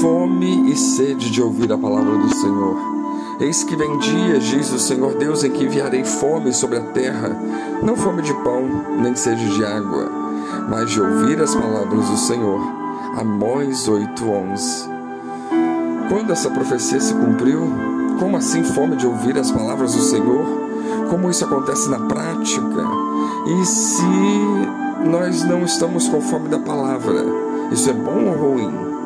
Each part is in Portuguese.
fome e sede de ouvir a palavra do Senhor. Eis que vem dias, diz o Senhor Deus, em que enviarei fome sobre a terra, não fome de pão, nem sede de água, mas de ouvir as palavras do Senhor. Amós 8:11. Quando essa profecia se cumpriu, como assim fome de ouvir as palavras do Senhor? Como isso acontece na prática? E se nós não estamos com fome da palavra, isso é bom ou ruim?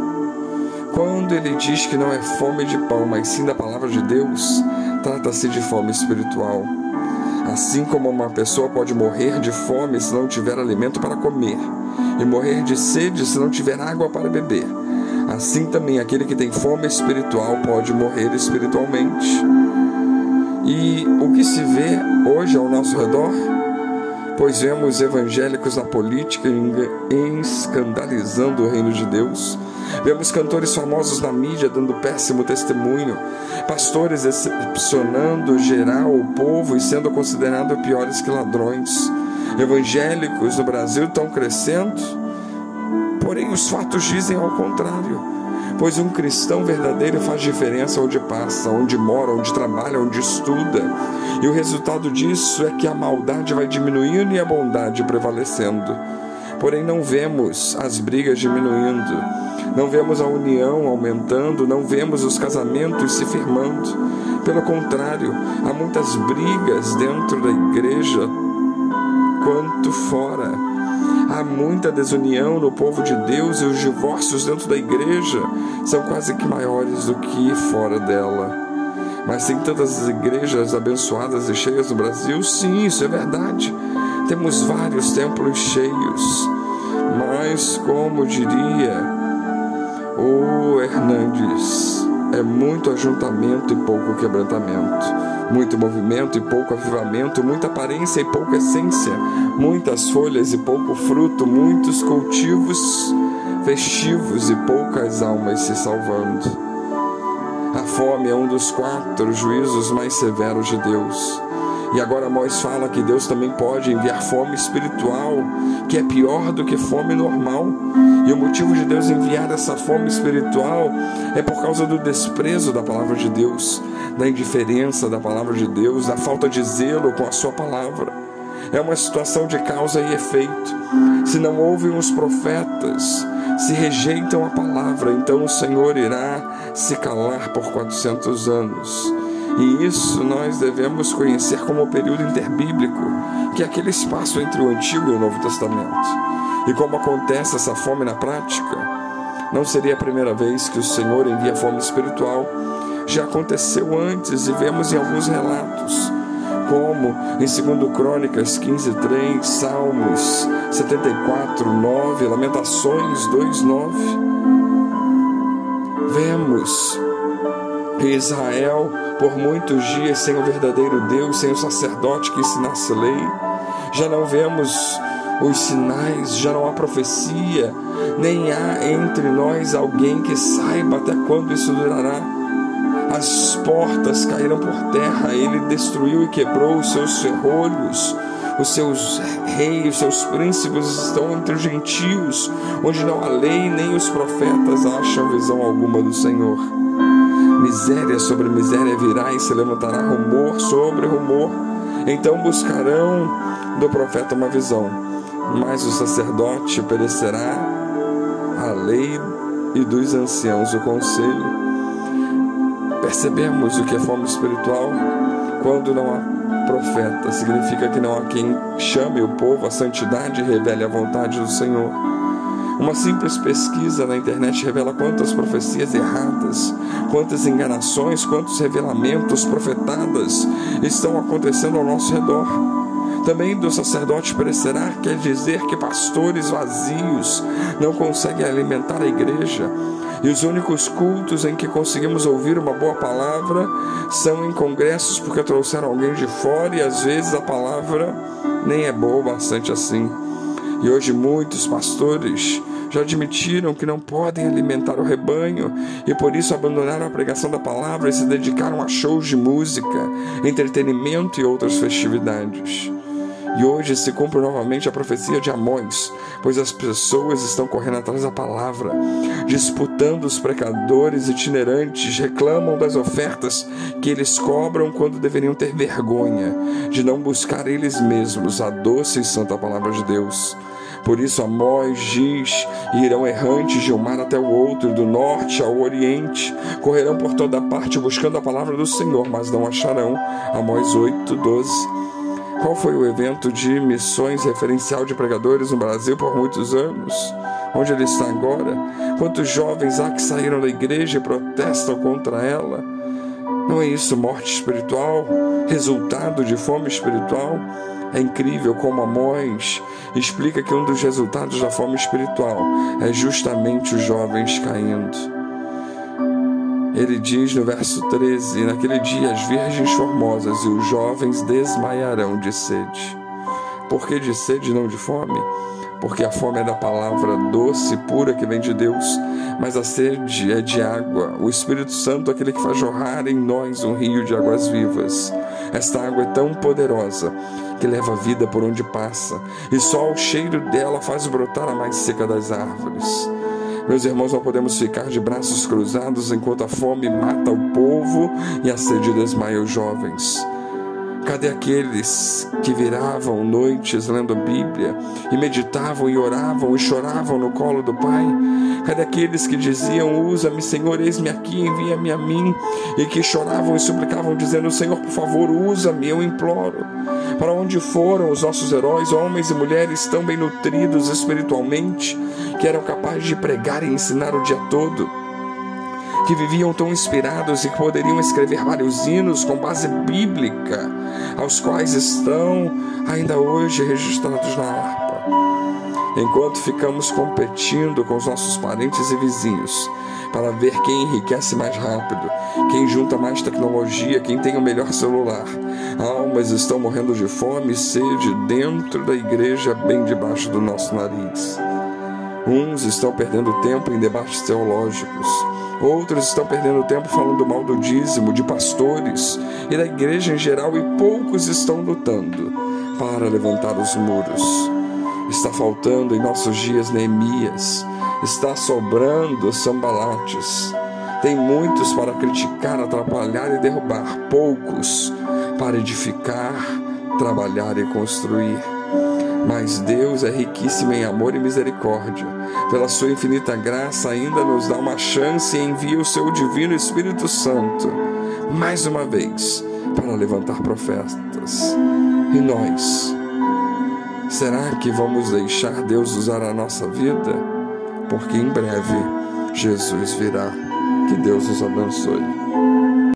Quando ele diz que não é fome de pão, mas sim da palavra de Deus, trata-se de fome espiritual. Assim como uma pessoa pode morrer de fome se não tiver alimento para comer, e morrer de sede se não tiver água para beber, assim também aquele que tem fome espiritual pode morrer espiritualmente. E o que se vê hoje ao nosso redor? Pois vemos evangélicos na política escandalizando o reino de Deus Vemos cantores famosos na mídia dando péssimo testemunho, pastores decepcionando geral o povo e sendo considerados piores que ladrões. Evangélicos no Brasil estão crescendo, porém os fatos dizem ao contrário. Pois um cristão verdadeiro faz diferença onde passa, onde mora, onde trabalha, onde estuda. E o resultado disso é que a maldade vai diminuindo e a bondade prevalecendo. Porém, não vemos as brigas diminuindo, não vemos a união aumentando, não vemos os casamentos se firmando. Pelo contrário, há muitas brigas dentro da igreja quanto fora. Há muita desunião no povo de Deus e os divórcios dentro da igreja são quase que maiores do que fora dela. Mas tem tantas igrejas abençoadas e cheias no Brasil? Sim, isso é verdade. Temos vários templos cheios, mas como diria Hernandes, é muito ajuntamento e pouco quebrantamento, muito movimento e pouco avivamento, muita aparência e pouca essência, muitas folhas e pouco fruto, muitos cultivos festivos e poucas almas se salvando. A fome é um dos quatro juízos mais severos de Deus. E agora Moisés fala que Deus também pode enviar fome espiritual, que é pior do que fome normal. E o motivo de Deus enviar essa fome espiritual é por causa do desprezo da palavra de Deus, da indiferença da palavra de Deus, da falta de zelo com a sua palavra. É uma situação de causa e efeito. Se não ouvem os profetas, se rejeitam a palavra, então o Senhor irá se calar por 400 anos. E isso nós devemos conhecer como o período interbíblico, que é aquele espaço entre o Antigo e o Novo Testamento. E como acontece essa fome na prática, não seria a primeira vez que o Senhor envia fome espiritual. Já aconteceu antes e vemos em alguns relatos, como em 2 Crônicas 15, 3, Salmos 74, 9, Lamentações 2, 9. Vemos Israel por muitos dias sem o verdadeiro Deus, sem o sacerdote que ensinasse lei. Já não vemos os sinais, já não há profecia, nem há entre nós alguém que saiba até quando isso durará. As portas caíram por terra, ele destruiu e quebrou os seus ferrolhos, os seus reis, os seus príncipes estão entre os gentios, onde não há lei, nem os profetas acham visão alguma do Senhor. Miséria sobre miséria virá e se levantará rumor sobre rumor. Então buscarão do profeta uma visão, mas o sacerdote perecerá, a lei e dos anciãos o conselho. Percebemos o que é fome espiritual quando não há profeta, significa que não há quem chame o povo à santidade e revele a vontade do Senhor. Uma simples pesquisa na internet revela quantas profecias erradas, quantas enganações, quantos revelamentos profetadas estão acontecendo ao nosso redor. Também do sacerdote perecerá quer dizer que pastores vazios não conseguem alimentar a igreja. E os únicos cultos em que conseguimos ouvir uma boa palavra são em congressos porque trouxeram alguém de fora e às vezes a palavra nem é boa bastante assim. E hoje muitos pastores já admitiram que não podem alimentar o rebanho e por isso abandonaram a pregação da palavra e se dedicaram a shows de música, entretenimento e outras festividades. E hoje se cumpre novamente a profecia de Amós, pois as pessoas estão correndo atrás da palavra, disputando os pecadores itinerantes, reclamam das ofertas que eles cobram quando deveriam ter vergonha de não buscar eles mesmos a doce e santa palavra de Deus. Por isso Amós diz: irão errantes de um mar até o outro, do norte ao oriente, correrão por toda parte buscando a palavra do Senhor, mas não acharão. Amós 8, 12. Qual foi o evento de missões referencial de pregadores no Brasil por muitos anos? Onde ele está agora? Quantos jovens há que saíram da igreja e protestam contra ela? Não é isso morte espiritual? Resultado de fome espiritual? É incrível como Amós explica que um dos resultados da fome espiritual é justamente os jovens caindo. Ele diz no verso 13: Naquele dia as virgens formosas e os jovens desmaiarão de sede. Por que de sede não de fome? Porque a fome é da palavra doce e pura que vem de Deus, mas a sede é de água. O Espírito Santo é aquele que faz jorrar em nós um rio de águas vivas. Esta água é tão poderosa que leva a vida por onde passa, e só o cheiro dela faz brotar a mais seca das árvores. Meus irmãos, não podemos ficar de braços cruzados enquanto a fome mata o povo e a sede desmaia os jovens. Cadê aqueles que viravam noites lendo a Bíblia e meditavam e oravam e choravam no colo do Pai? Cadê aqueles que diziam: Usa-me, Senhor, eis-me aqui, envia-me a mim? E que choravam e suplicavam, dizendo: Senhor, por favor, usa-me, eu imploro. Para onde foram os nossos heróis, homens e mulheres tão bem nutridos espiritualmente, que eram capazes de pregar e ensinar o dia todo? Que viviam tão inspirados e que poderiam escrever vários hinos com base bíblica, aos quais estão ainda hoje registrados na harpa. Enquanto ficamos competindo com os nossos parentes e vizinhos para ver quem enriquece mais rápido, quem junta mais tecnologia, quem tem o melhor celular, almas estão morrendo de fome e sede dentro da igreja, bem debaixo do nosso nariz. Uns estão perdendo tempo em debates teológicos, outros estão perdendo tempo falando mal do dízimo, de pastores e da igreja em geral, e poucos estão lutando para levantar os muros. Está faltando em nossos dias Neemias, está sobrando sambalates. Tem muitos para criticar, atrapalhar e derrubar, poucos para edificar, trabalhar e construir. Mas Deus é riquíssimo em amor e misericórdia. Pela sua infinita graça, ainda nos dá uma chance e envia o seu divino Espírito Santo, mais uma vez, para levantar profetas. E nós? Será que vamos deixar Deus usar a nossa vida? Porque em breve Jesus virá. Que Deus nos abençoe.